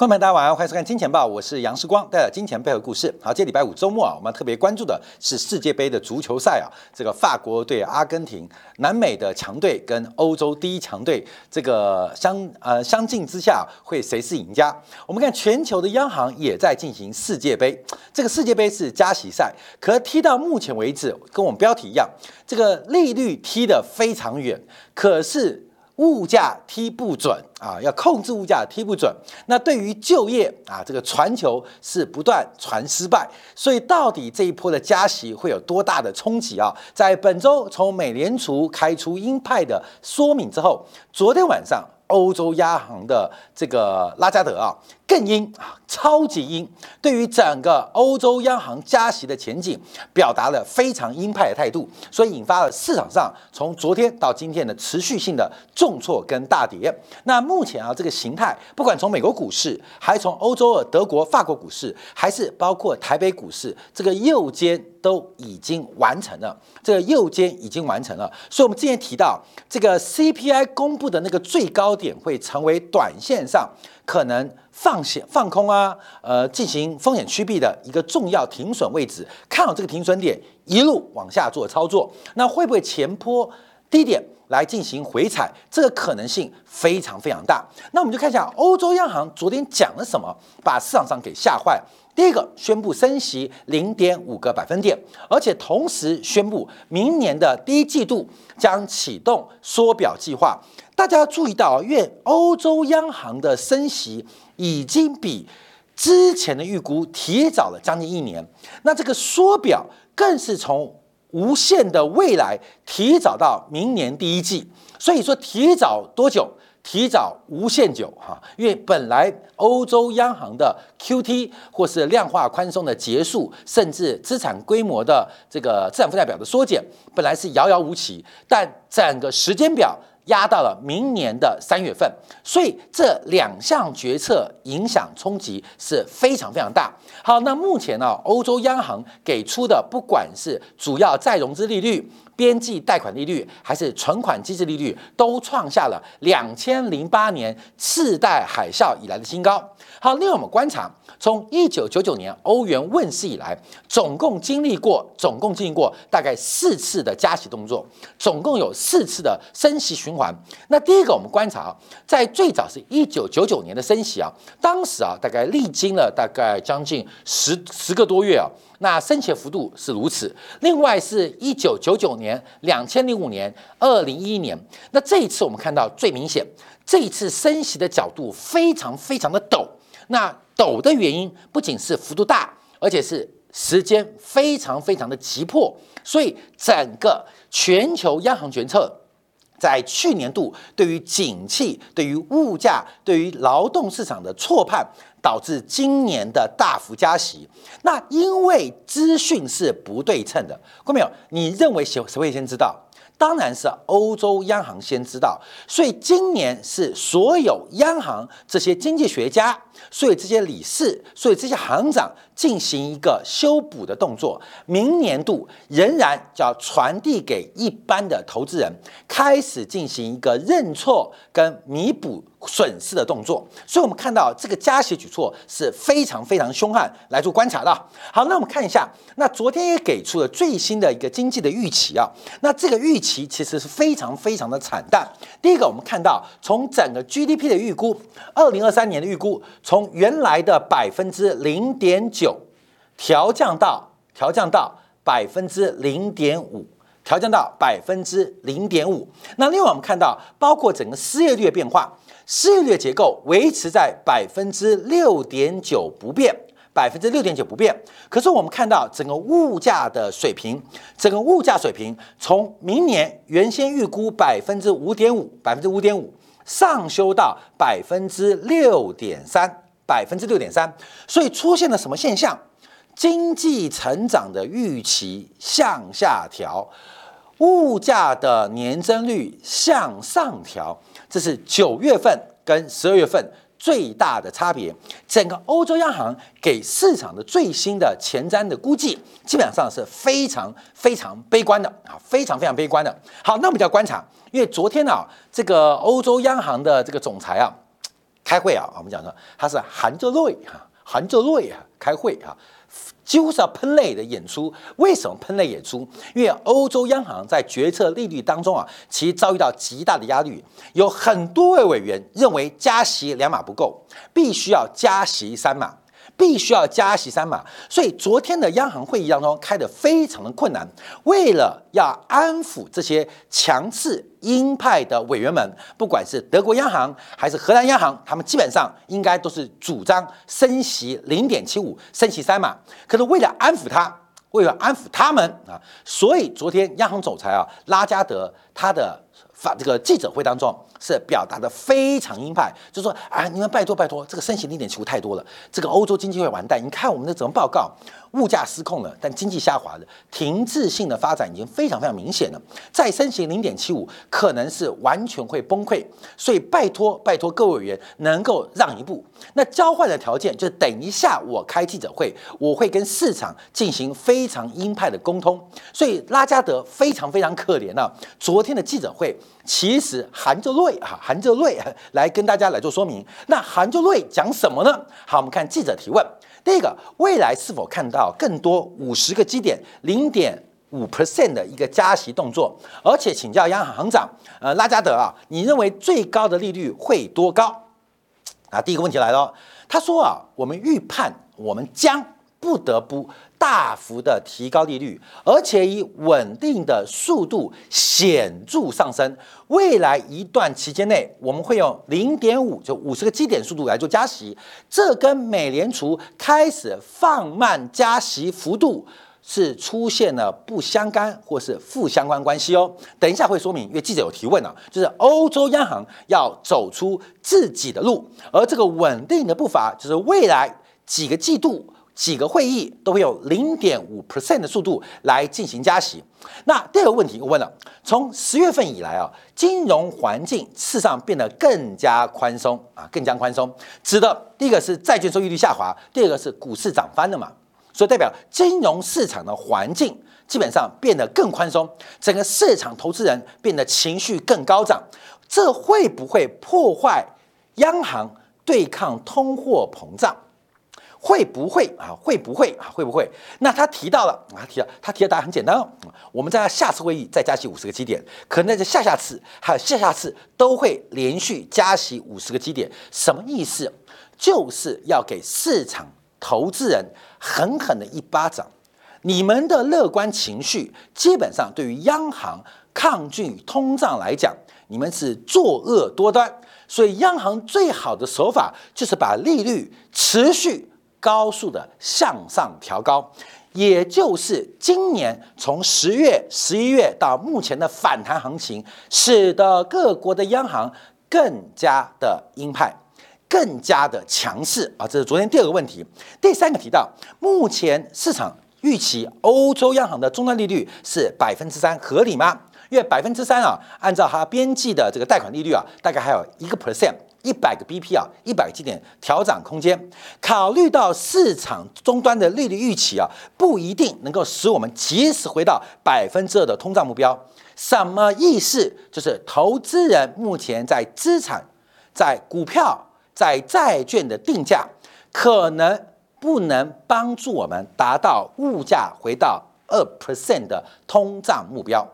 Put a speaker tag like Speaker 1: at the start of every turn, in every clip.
Speaker 1: 观众朋友大家晚上好，欢迎收看《金钱报》，我是杨世光，带来金钱背后故事。好，这礼拜五周末啊，我们特别关注的是世界杯的足球赛啊，这个法国对阿根廷，南美的强队跟欧洲第一强队这个相呃相近之下，会谁是赢家？我们看全球的央行也在进行世界杯，这个世界杯是加息赛，可踢到目前为止，跟我们标题一样，这个利率踢得非常远，可是。物价踢不准啊，要控制物价踢不准。那对于就业啊，这个传球是不断传失败，所以到底这一波的加息会有多大的冲击啊？在本周从美联储开出鹰派的说明之后，昨天晚上欧洲央行的这个拉加德啊。更鹰啊，超级鹰，对于整个欧洲央行加息的前景，表达了非常鹰派的态度，所以引发了市场上从昨天到今天的持续性的重挫跟大跌。那目前啊，这个形态，不管从美国股市，还从欧洲的德国、法国股市，还是包括台北股市，这个右肩都已经完成了，这个右肩已经完成了。所以，我们之前提到，这个 CPI 公布的那个最高点会成为短线上可能。放险放空啊，呃，进行风险趋避的一个重要停损位置，看好这个停损点，一路往下做操作，那会不会前坡低点来进行回踩？这个可能性非常非常大。那我们就看一下欧洲央行昨天讲了什么，把市场上给吓坏。第一个，宣布升息零点五个百分点，而且同时宣布明年的第一季度将启动缩表计划。大家要注意到啊，因为欧洲央行的升息。已经比之前的预估提早了将近一年，那这个缩表更是从无限的未来提早到明年第一季，所以说提早多久？提早无限久哈，因为本来欧洲央行的 QT 或是量化宽松的结束，甚至资产规模的这个资产负债表的缩减，本来是遥遥无期，但整个时间表。压到了明年的三月份，所以这两项决策影响冲击是非常非常大。好，那目前呢，欧洲央行给出的不管是主要再融资利率。边际贷款利率还是存款机制利率都创下了两千零八年次贷海啸以来的新高。好，另外我们观察，从一九九九年欧元问世以来，总共经历过总共经历过大概四次的加息动作，总共有四次的升息循环。那第一个我们观察啊，在最早是一九九九年的升息啊，当时啊大概历经了大概将近十十个多月啊。那升息幅度是如此。另外是一九九九年、两千零五年、二零一一年。那这一次我们看到最明显，这一次升息的角度非常非常的陡。那陡的原因不仅是幅度大，而且是时间非常非常的急迫。所以整个全球央行决策在去年度对于景气、对于物价、对于劳动市场的错判。导致今年的大幅加息，那因为资讯是不对称的，看到没有？你认为谁谁会先知道？当然是欧洲央行先知道，所以今年是所有央行这些经济学家，所以这些理事，所以这些行长进行一个修补的动作。明年度仍然叫传递给一般的投资人，开始进行一个认错跟弥补。损失的动作，所以我们看到这个加息举措是非常非常凶悍来做观察的。好，那我们看一下，那昨天也给出了最新的一个经济的预期啊。那这个预期其实是非常非常的惨淡。第一个，我们看到从整个 GDP 的预估，二零二三年的预估，从原来的百分之零点九调降到调降到百分之零点五，调降到百分之零点五。那另外我们看到，包括整个失业率的变化。失业率结构维持在百分之六点九不变，百分之六点九不变。可是我们看到整个物价的水平，整个物价水平从明年原先预估百分之五点五，百分之五点五上修到百分之六点三，百分之六点三。所以出现了什么现象？经济成长的预期向下调，物价的年增率向上调。这是九月份跟十二月份最大的差别。整个欧洲央行给市场的最新的前瞻的估计，基本上是非常非常悲观的啊，非常非常悲观的。好，那我们就要观察，因为昨天啊，这个欧洲央行的这个总裁啊。开会啊，我们讲说他是含着泪哈，含着泪啊开会啊。几乎是要喷泪的演出，为什么喷泪演出？因为欧洲央行在决策利率当中啊，其实遭遇到极大的压力，有很多位委员认为加息两码不够，必须要加息三码。必须要加息三码，所以昨天的央行会议当中开得非常的困难。为了要安抚这些强势鹰派的委员们，不管是德国央行还是荷兰央行，他们基本上应该都是主张升息零点七五，升息三码。可是为了安抚他，为了安抚他们啊，所以昨天央行总裁啊拉加德他的发这个记者会当中。是表达的非常鹰派，就说啊，你们拜托拜托，这个升息零点七五太多了，这个欧洲经济会完蛋。你看我们的怎么报告，物价失控了，但经济下滑的停滞性的发展已经非常非常明显了。再升息零点七五，可能是完全会崩溃。所以拜托拜托各位委员能够让一步。那交换的条件就是等一下我开记者会，我会跟市场进行非常鹰派的沟通。所以拉加德非常非常可怜啊，昨天的记者会。其实含着泪哈，含着泪来跟大家来做说明。那含着泪讲什么呢？好，我们看记者提问。第一个，未来是否看到更多五十个基点、零点五 percent 的一个加息动作？而且请教央行行长，呃，拉加德啊，你认为最高的利率会多高？啊，第一个问题来了，他说啊，我们预判我们将。不得不大幅的提高利率，而且以稳定的速度显著上升。未来一段期间内，我们会用零点五就五十个基点速度来做加息。这跟美联储开始放慢加息幅度是出现了不相干或是负相关关系哦。等一下会说明，因为记者有提问啊，就是欧洲央行要走出自己的路，而这个稳定的步伐就是未来几个季度。几个会议都会有零点五 percent 的速度来进行加息。那第二个问题我问了，从十月份以来啊，金融环境事实上变得更加宽松啊，更加宽松，指的第一个是债券收益率下滑，第二个是股市涨翻了嘛，所以代表金融市场的环境基本上变得更宽松，整个市场投资人变得情绪更高涨，这会不会破坏央行对抗通货膨胀？会不会啊？会不会啊？会不会？那他提到了啊，提到他提的答案很简单哦。我们在下次会议再加息五十个基点，可能在下下次还有下下次都会连续加息五十个基点。什么意思？就是要给市场投资人狠狠的一巴掌。你们的乐观情绪，基本上对于央行抗拒通胀来讲，你们是作恶多端。所以央行最好的手法就是把利率持续。高速的向上调高，也就是今年从十月、十一月到目前的反弹行情，使得各国的央行更加的鹰派，更加的强势啊！这是昨天第二个问题。第三个提到，目前市场预期欧洲央行的终端利率是百分之三，合理吗？因为百分之三啊，按照它边际的这个贷款利率啊，大概还有一个 percent。一百个 BP 啊，一百个基点调整空间。考虑到市场终端的利率预期啊，不一定能够使我们及时回到百分之二的通胀目标。什么意思？就是投资人目前在资产、在股票、在债券的定价，可能不能帮助我们达到物价回到二 percent 的通胀目标。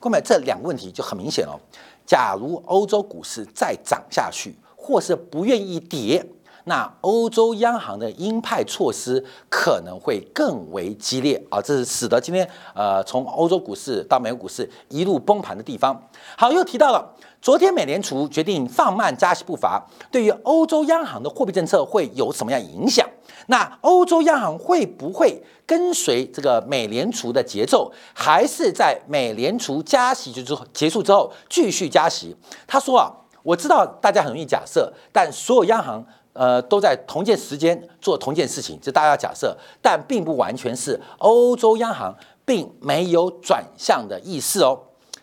Speaker 1: 各位，这两个问题就很明显哦。假如欧洲股市再涨下去，或是不愿意跌，那欧洲央行的鹰派措施可能会更为激烈啊！这是使得今天呃从欧洲股市到美国股市一路崩盘的地方。好，又提到了昨天美联储决定放慢加息步伐，对于欧洲央行的货币政策会有什么样影响？那欧洲央行会不会跟随这个美联储的节奏，还是在美联储加息之后结束之后继续加息？他说啊，我知道大家很容易假设，但所有央行呃都在同件时间做同件事情，这大家假设，但并不完全是欧洲央行并没有转向的意思哦，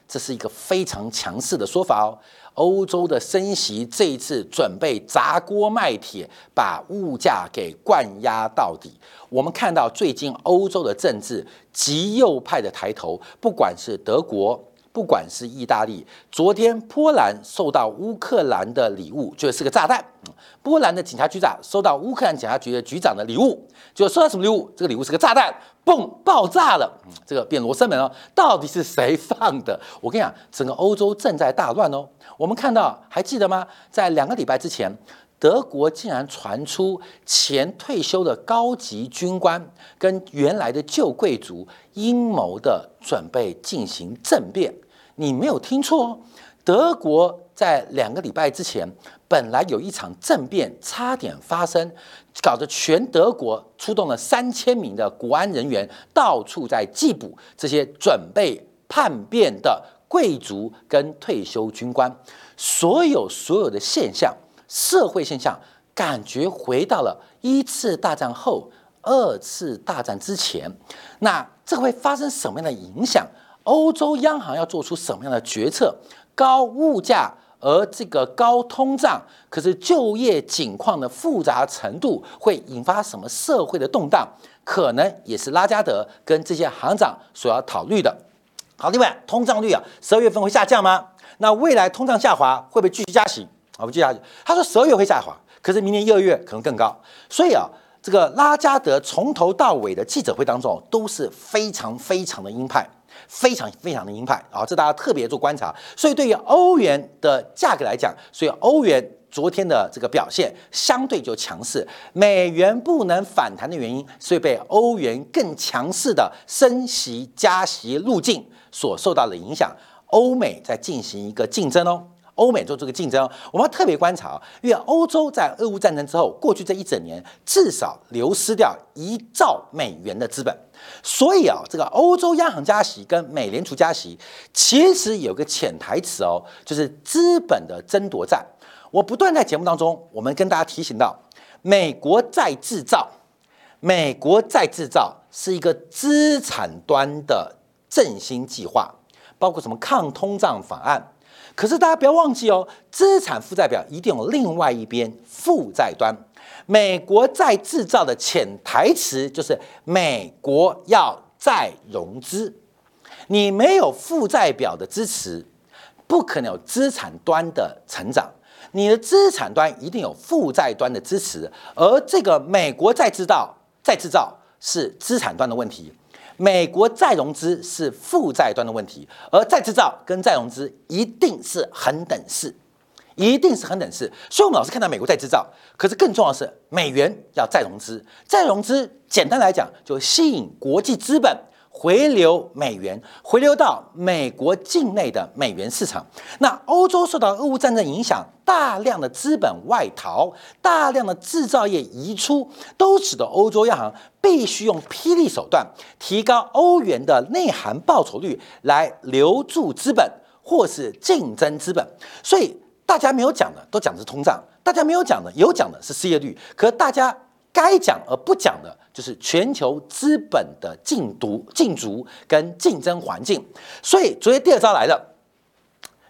Speaker 1: 这是一个非常强势的说法哦。欧洲的升息这一次准备砸锅卖铁，把物价给灌压到底。我们看到最近欧洲的政治极右派的抬头，不管是德国、不管是意大利，昨天波兰收到乌克兰的礼物，就是个炸弹。波兰的警察局长收到乌克兰警察局的局长的礼物，就收到什么礼物？这个礼物是个炸弹，嘣，爆炸了。这个变罗生门哦，到底是谁放的？我跟你讲，整个欧洲正在大乱哦。我们看到，还记得吗？在两个礼拜之前。德国竟然传出前退休的高级军官跟原来的旧贵族阴谋的准备进行政变，你没有听错哦，德国在两个礼拜之前本来有一场政变差点发生，搞得全德国出动了三千名的国安人员到处在缉捕这些准备叛变的贵族跟退休军官，所有所有的现象。社会现象感觉回到了一次大战后、二次大战之前，那这会发生什么样的影响？欧洲央行要做出什么样的决策？高物价，而这个高通胀，可是就业景况的复杂程度会引发什么社会的动荡？可能也是拉加德跟这些行长所要考虑的。好，另外通胀率啊，十二月份会下降吗？那未来通胀下滑会不会继续加息？好，我接下去，他说十二月会下滑，可是明年一二月可能更高。所以啊，这个拉加德从头到尾的记者会当中都是非常非常的鹰派，非常非常的鹰派啊，这大家特别做观察。所以对于欧元的价格来讲，所以欧元昨天的这个表现相对就强势。美元不能反弹的原因，所以被欧元更强势的升息加息路径所受到的影响。欧美在进行一个竞争哦。欧美做这个竞争，我们要特别观察，因为欧洲在俄乌战争之后，过去这一整年至少流失掉一兆美元的资本，所以啊，这个欧洲央行加息跟美联储加息，其实有个潜台词哦，就是资本的争夺战。我不断在节目当中，我们跟大家提醒到，美国在制造，美国在制造是一个资产端的振兴计划，包括什么抗通胀法案。可是大家不要忘记哦，资产负债表一定有另外一边负债端。美国在制造的潜台词就是美国要再融资。你没有负债表的支持，不可能有资产端的成长。你的资产端一定有负债端的支持，而这个美国在制造、再制造是资产端的问题。美国再融资是负债端的问题，而再制造跟再融资一定是恒等式，一定是恒等式。所以，我们老是看到美国再制造，可是更重要的是美元要再融资。再融资，简单来讲，就吸引国际资本。回流美元，回流到美国境内的美元市场。那欧洲受到俄乌战争影响，大量的资本外逃，大量的制造业移出，都使得欧洲央行必须用霹雳手段，提高欧元的内涵报酬率，来留住资本或是竞争资本。所以大家没有讲的，都讲的是通胀；大家没有讲的，有讲的是失业率。可大家。该讲而不讲的，就是全球资本的禁毒、禁足跟竞争环境。所以，昨天第二招来了。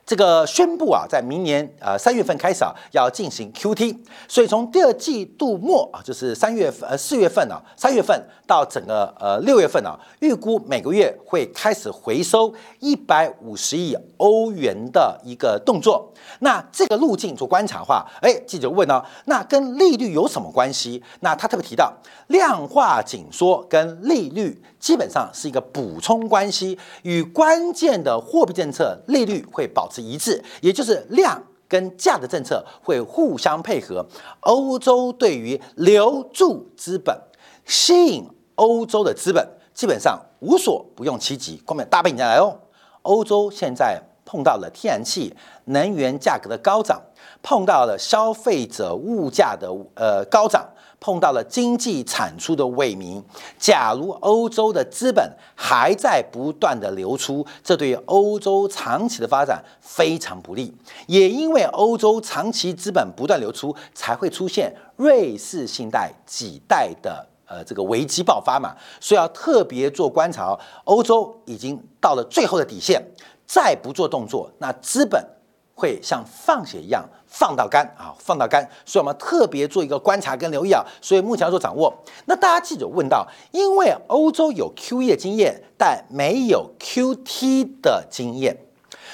Speaker 1: 这个宣布啊，在明年呃三月份开始啊，要进行 QT，所以从第二季度末啊，就是三月份呃四月份啊，三月份到整个呃六月份啊，预估每个月会开始回收一百五十亿欧元的一个动作。那这个路径做观察的话，哎，记者问呢，那跟利率有什么关系？那他特别提到，量化紧缩跟利率基本上是一个补充关系，与关键的货币政策利率会保持。一致，也就是量跟价的政策会互相配合。欧洲对于留住资本、吸引欧洲的资本，基本上无所不用其极。后面大背景来哦，欧洲现在碰到了天然气、能源价格的高涨，碰到了消费者物价的呃高涨。碰到了经济产出的萎靡，假如欧洲的资本还在不断的流出，这对欧洲长期的发展非常不利。也因为欧洲长期资本不断流出，才会出现瑞士信贷几代的呃这个危机爆发嘛。所以要特别做观察，欧洲已经到了最后的底线，再不做动作，那资本会像放血一样。放到肝啊，放到肝，所以我们特别做一个观察跟留意啊。所以目前要做掌握。那大家记者问到，因为欧洲有 QE 的经验，但没有 QT 的经验，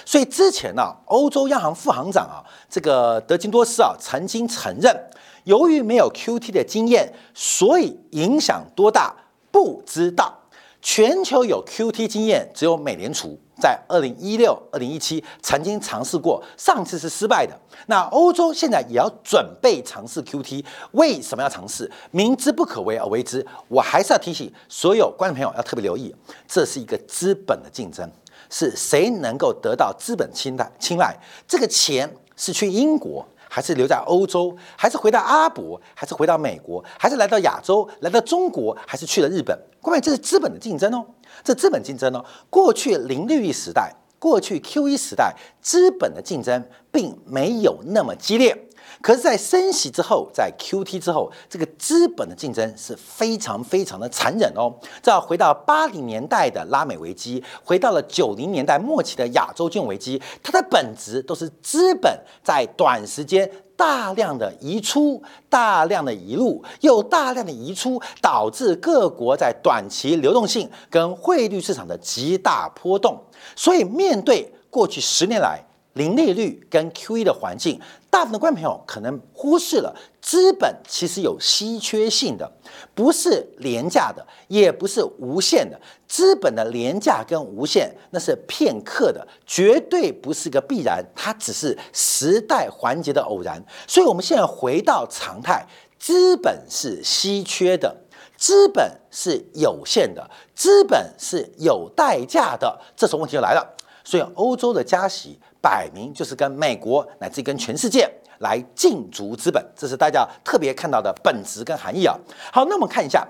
Speaker 1: 所以之前呢，欧洲央行副行长啊，这个德金多斯啊，曾经承认，由于没有 QT 的经验，所以影响多大不知道。全球有 QT 经验只有美联储，在二零一六、二零一七曾经尝试过，上次是失败的。那欧洲现在也要准备尝试 QT，为什么要尝试？明知不可为而为之。我还是要提醒所有观众朋友要特别留意，这是一个资本的竞争。是谁能够得到资本青睐？青睐这个钱是去英国，还是留在欧洲，还是回到阿伯，还是回到美国，还是来到亚洲，来到中国，还是去了日本？关键，这是资本的竞争哦，这资本竞争哦。过去零利率时代，过去 QE 时代，资本的竞争并没有那么激烈。可是，在升息之后，在 QT 之后，这个资本的竞争是非常非常的残忍哦。这要回到八零年代的拉美危机，回到了九零年代末期的亚洲金融危机，它的本质都是资本在短时间大量的移出、大量的移入，又大量的移出，导致各国在短期流动性跟汇率市场的极大波动。所以，面对过去十年来，零利率跟 QE 的环境，大部分的观众朋友可能忽视了，资本其实有稀缺性的，不是廉价的，也不是无限的。资本的廉价跟无限，那是片刻的，绝对不是个必然，它只是时代环节的偶然。所以，我们现在回到常态，资本是稀缺的，资本是有限的，资本是有代价的。这时候问题就来了，所以欧洲的加息。摆明就是跟美国乃至跟全世界来竞逐资本，这是大家特别看到的本质跟含义啊。好，那我们看一下，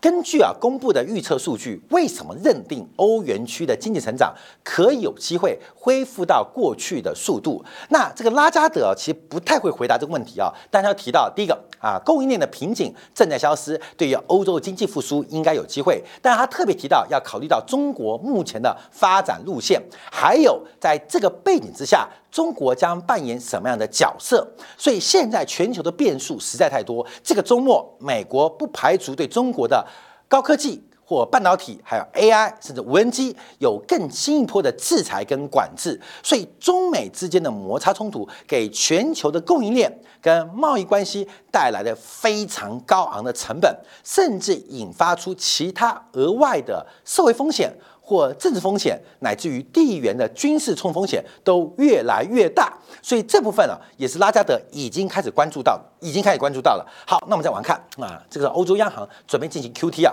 Speaker 1: 根据啊公布的预测数据，为什么认定欧元区的经济成长可以有机会恢复到过去的速度？那这个拉加德其实不太会回答这个问题啊，但他提到第一个。啊，供应链的瓶颈正在消失，对于欧洲的经济复苏应该有机会。但他特别提到要考虑到中国目前的发展路线，还有在这个背景之下，中国将扮演什么样的角色。所以现在全球的变数实在太多。这个周末，美国不排除对中国的高科技。或半导体，还有 AI，甚至无人机，有更新一波的制裁跟管制，所以中美之间的摩擦冲突，给全球的供应链跟贸易关系带来了非常高昂的成本，甚至引发出其他额外的社会风险或政治风险，乃至于地缘的军事冲风险都越来越大。所以这部分呢，也是拉加德已经开始关注到，已经开始关注到了。好，那我们再往看啊，这个欧洲央行准备进行 QT 啊。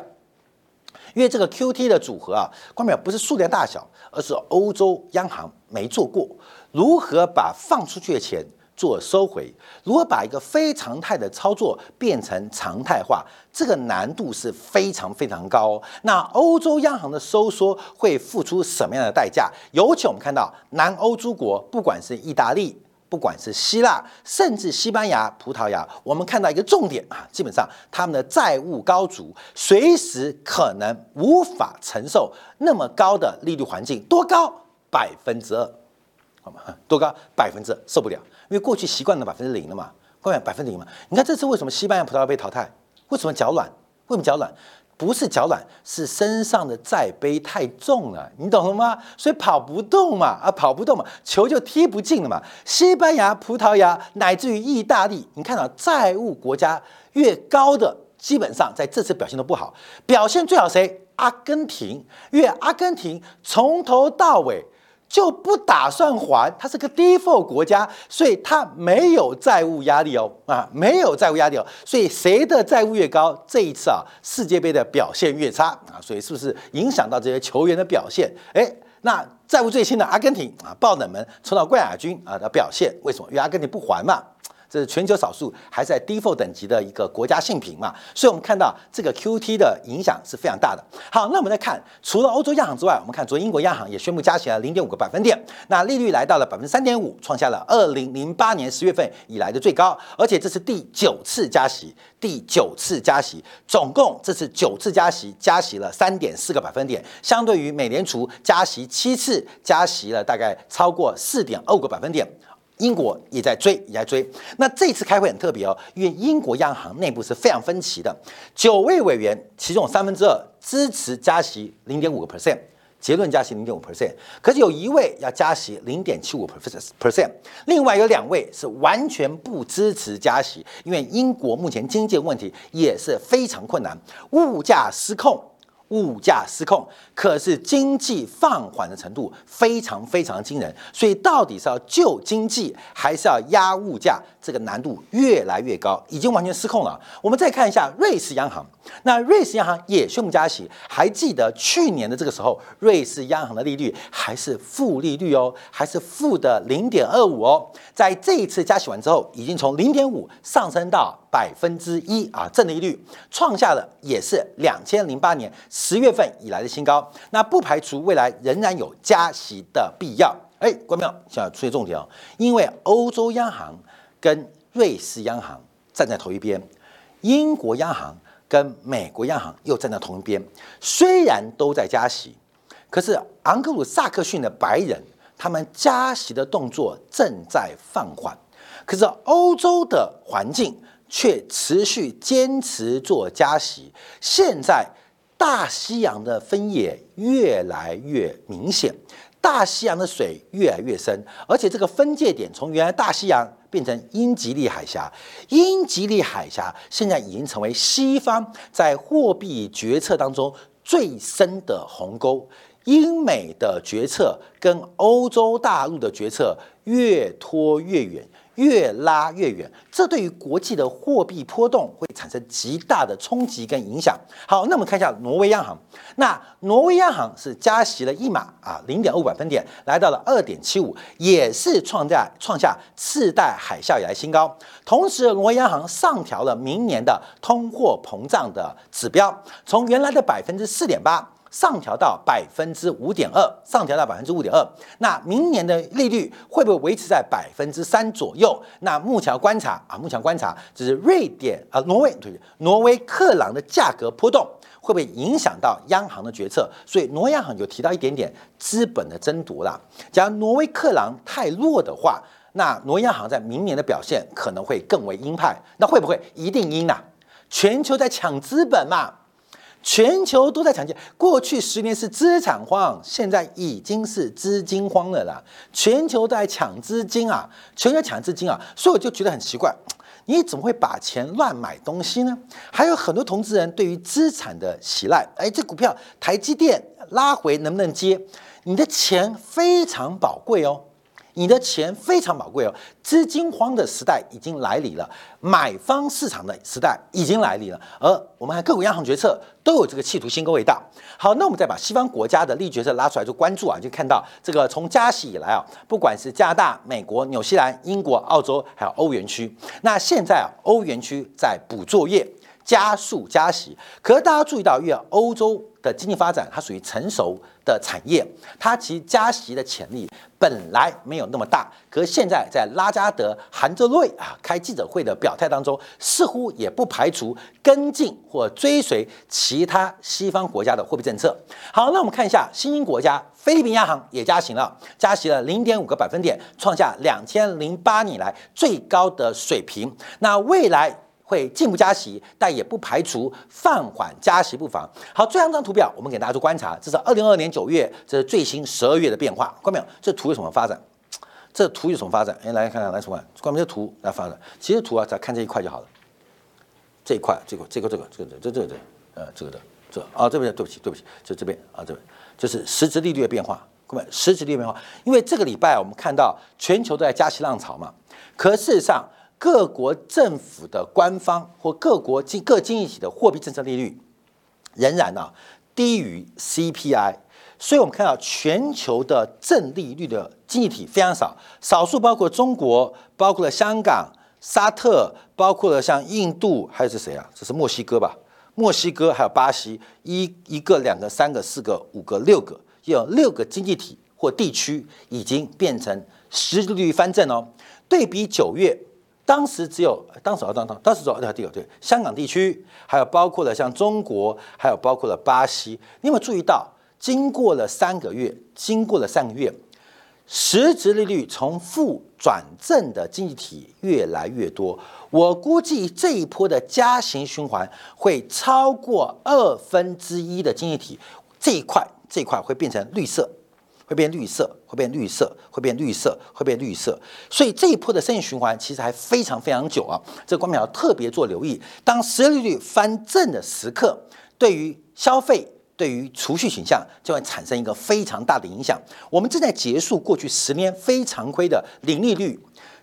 Speaker 1: 因为这个 Q T 的组合啊，关表不是数量大小，而是欧洲央行没做过。如何把放出去的钱做收回？如果把一个非常态的操作变成常态化？这个难度是非常非常高。那欧洲央行的收缩会付出什么样的代价？尤其我们看到南欧诸国，不管是意大利。不管是希腊，甚至西班牙、葡萄牙，我们看到一个重点啊，基本上他们的债务高筑，随时可能无法承受那么高的利率环境，多高？百分之二，多高？百分之受不了，因为过去习惯了百分之零了嘛，各位百分之零嘛。你看这次为什么西班牙、葡萄牙被淘汰？为什么脚软？为什么脚软？不是脚软，是身上的债杯太重了，你懂了吗？所以跑不动嘛，啊，跑不动嘛，球就踢不进了嘛。西班牙、葡萄牙乃至于意大利，你看到债务国家越高的，基本上在这次表现都不好。表现最好谁？阿根廷，因为阿根廷从头到尾。就不打算还，它是个 default 国家，所以它没有债务压力哦，啊，没有债务压力哦，所以谁的债务越高，这一次啊世界杯的表现越差啊，所以是不是影响到这些球员的表现？诶，那债务最轻的阿根廷啊，爆冷门冲到冠亚军啊的表现，为什么？因为阿根廷不还嘛。这是全球少数还在 default 等级的一个国家性评嘛，所以我们看到这个 QT 的影响是非常大的。好，那我们再看，除了欧洲央行之外，我们看昨天英国央行也宣布加息了零点五个百分点，那利率来到了百分之三点五，创下了二零零八年十月份以来的最高，而且这是第九次加息，第九次加息，总共这次九次加息，加息了三点四个百分点，相对于美联储加息七次，加息了大概超过四点二个百分点。英国也在追，也在追。那这次开会很特别哦，因为英国央行内部是非常分歧的。九位委员，其中有三分之二支持加息零点五个 percent，结论加息零点五 percent，可是有一位要加息零点七五 percent，另外有两位是完全不支持加息，因为英国目前经济问题也是非常困难，物价失控。物价失控，可是经济放缓的程度非常非常惊人，所以到底是要救经济，还是要压物价？这个难度越来越高，已经完全失控了。我们再看一下瑞士央行，那瑞士央行也宣布加息，还记得去年的这个时候，瑞士央行的利率还是负利率哦，还是负的零点二五哦。在这一次加息完之后，已经从零点五上升到百分之一啊，正利率创下了也是两千零八年十月份以来的新高。那不排除未来仍然有加息的必要。哎，关庙现在出现重点哦，因为欧洲央行。跟瑞士央行站在同一边，英国央行跟美国央行又站在同一边。虽然都在加息，可是昂格鲁萨克逊的白人，他们加息的动作正在放缓。可是欧洲的环境却持续坚持做加息。现在大西洋的分野越来越明显，大西洋的水越来越深，而且这个分界点从原来大西洋。变成英吉利海峡，英吉利海峡现在已经成为西方在货币决策当中最深的鸿沟。英美的决策跟欧洲大陆的决策越拖越远。越拉越远，这对于国际的货币波动会产生极大的冲击跟影响。好，那我们看一下挪威央行。那挪威央行是加息了一码啊，零点二五百分点，来到了二点七五，也是创下创下次贷海啸以来新高。同时，挪威央行上调了明年的通货膨胀的指标，从原来的百分之四点八。上调到百分之五点二，上调到百分之五点二。那明年的利率会不会维持在百分之三左右？那目前观察啊，目前观察就是瑞典啊，挪威对挪威克朗的价格波动会不会影响到央行的决策？所以挪威央行有提到一点点资本的争夺啦。假如挪威克朗太弱的话，那挪威央行在明年的表现可能会更为鹰派。那会不会一定鹰啊？全球在抢资本嘛。全球都在抢钱，过去十年是资产荒，现在已经是资金荒了啦。全球在抢资金啊，全球抢资金啊，所以我就觉得很奇怪，你怎么会把钱乱买东西呢？还有很多投资人对于资产的喜赖，哎，这股票台积电拉回能不能接？你的钱非常宝贵哦。你的钱非常宝贵哦，资金荒的时代已经来临了，买方市场的时代已经来临了，而我们看各国央行决策都有这个企图心跟味道。好，那我们再把西方国家的利率决策拉出来做关注啊，就看到这个从加息以来啊，不管是加拿大、美国、纽西兰、英国、澳洲，还有欧元区，那现在啊，欧元区在补作业。加速加息，可是大家注意到，因为欧洲的经济发展它属于成熟的产业，它其实加息的潜力本来没有那么大。可是现在在拉加德、韩泽瑞啊开记者会的表态当中，似乎也不排除跟进或追随其他西方国家的货币政策。好，那我们看一下新兴国家，菲律宾央行也加息了，加息了零点五个百分点，创下两千零八年以来最高的水平。那未来。会进一步加息，但也不排除放缓加息步伐。好，最后一张图表，我们给大家做观察，这是二零二二年九月，这是最新十二月的变化。看到没有？这图有什么发展？这图有什么发展？哎，来看看，来什么？关于这图来发展。其实图啊，再看这一块就好了。这一块，这个，这个，这个，这个，这，这个，这，呃，这个的，这啊，这边，对不起，对不起，就这边啊，这边就是实质利率的变化。各位，实质利率变化，因为这个礼拜我们看到全球都在加息浪潮嘛，可事实上。各国政府的官方或各国经各经济体的货币政策利率仍然呢低于 CPI，所以我们看到全球的正利率的经济体非常少，少数包括中国，包括了香港、沙特，包括了像印度，还有是谁啊？这是墨西哥吧？墨西哥还有巴西，一一个、两个、三个、四个、五个、六个，有六个经济体或地区已经变成实利率翻正哦。对比九月。当时只有当时啊，当当当时只有对对对，香港地区，还有包括了像中国，还有包括了巴西。你有没有注意到，经过了三个月，经过了三个月，实质利率从负转正的经济体越来越多。我估计这一波的加行循环会超过二分之一的经济体这一块这一块会变成绿色，会变绿色，会变绿色，会变绿色，会变绿色。所以这一波的生意循环其实还非常非常久啊。这个光秒要特别做留意，当失业率翻正的时刻，对于消费。对于储蓄倾向就会产生一个非常大的影响。我们正在结束过去十年非常规的零利率、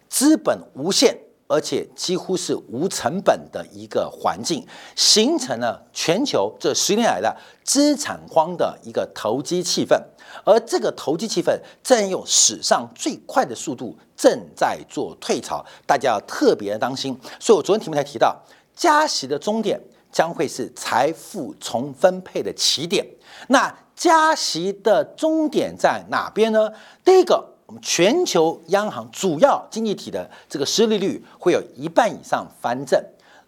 Speaker 1: 资本无限，而且几乎是无成本的一个环境，形成了全球这十年来的资产荒的一个投机气氛。而这个投机气氛正用史上最快的速度正在做退潮，大家要特别的当心。所以我昨天题目才提到加息的终点。将会是财富重分配的起点。那加息的终点在哪边呢？第一个，们全球央行主要经济体的这个失利率会有一半以上翻正。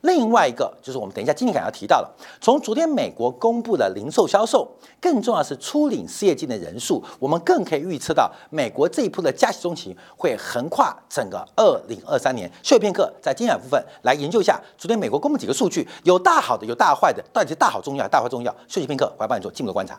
Speaker 1: 另外一个就是我们等一下经济感要提到了，从昨天美国公布的零售销售，更重要是初领失业金的人数，我们更可以预测到美国这一波的加息中期会横跨整个二零二三年。休息片刻，在经济部分来研究一下昨天美国公布几个数据，有大好的，有大坏的，到底是大好重要，大坏重要？休息片刻，我要帮你做进一步观察。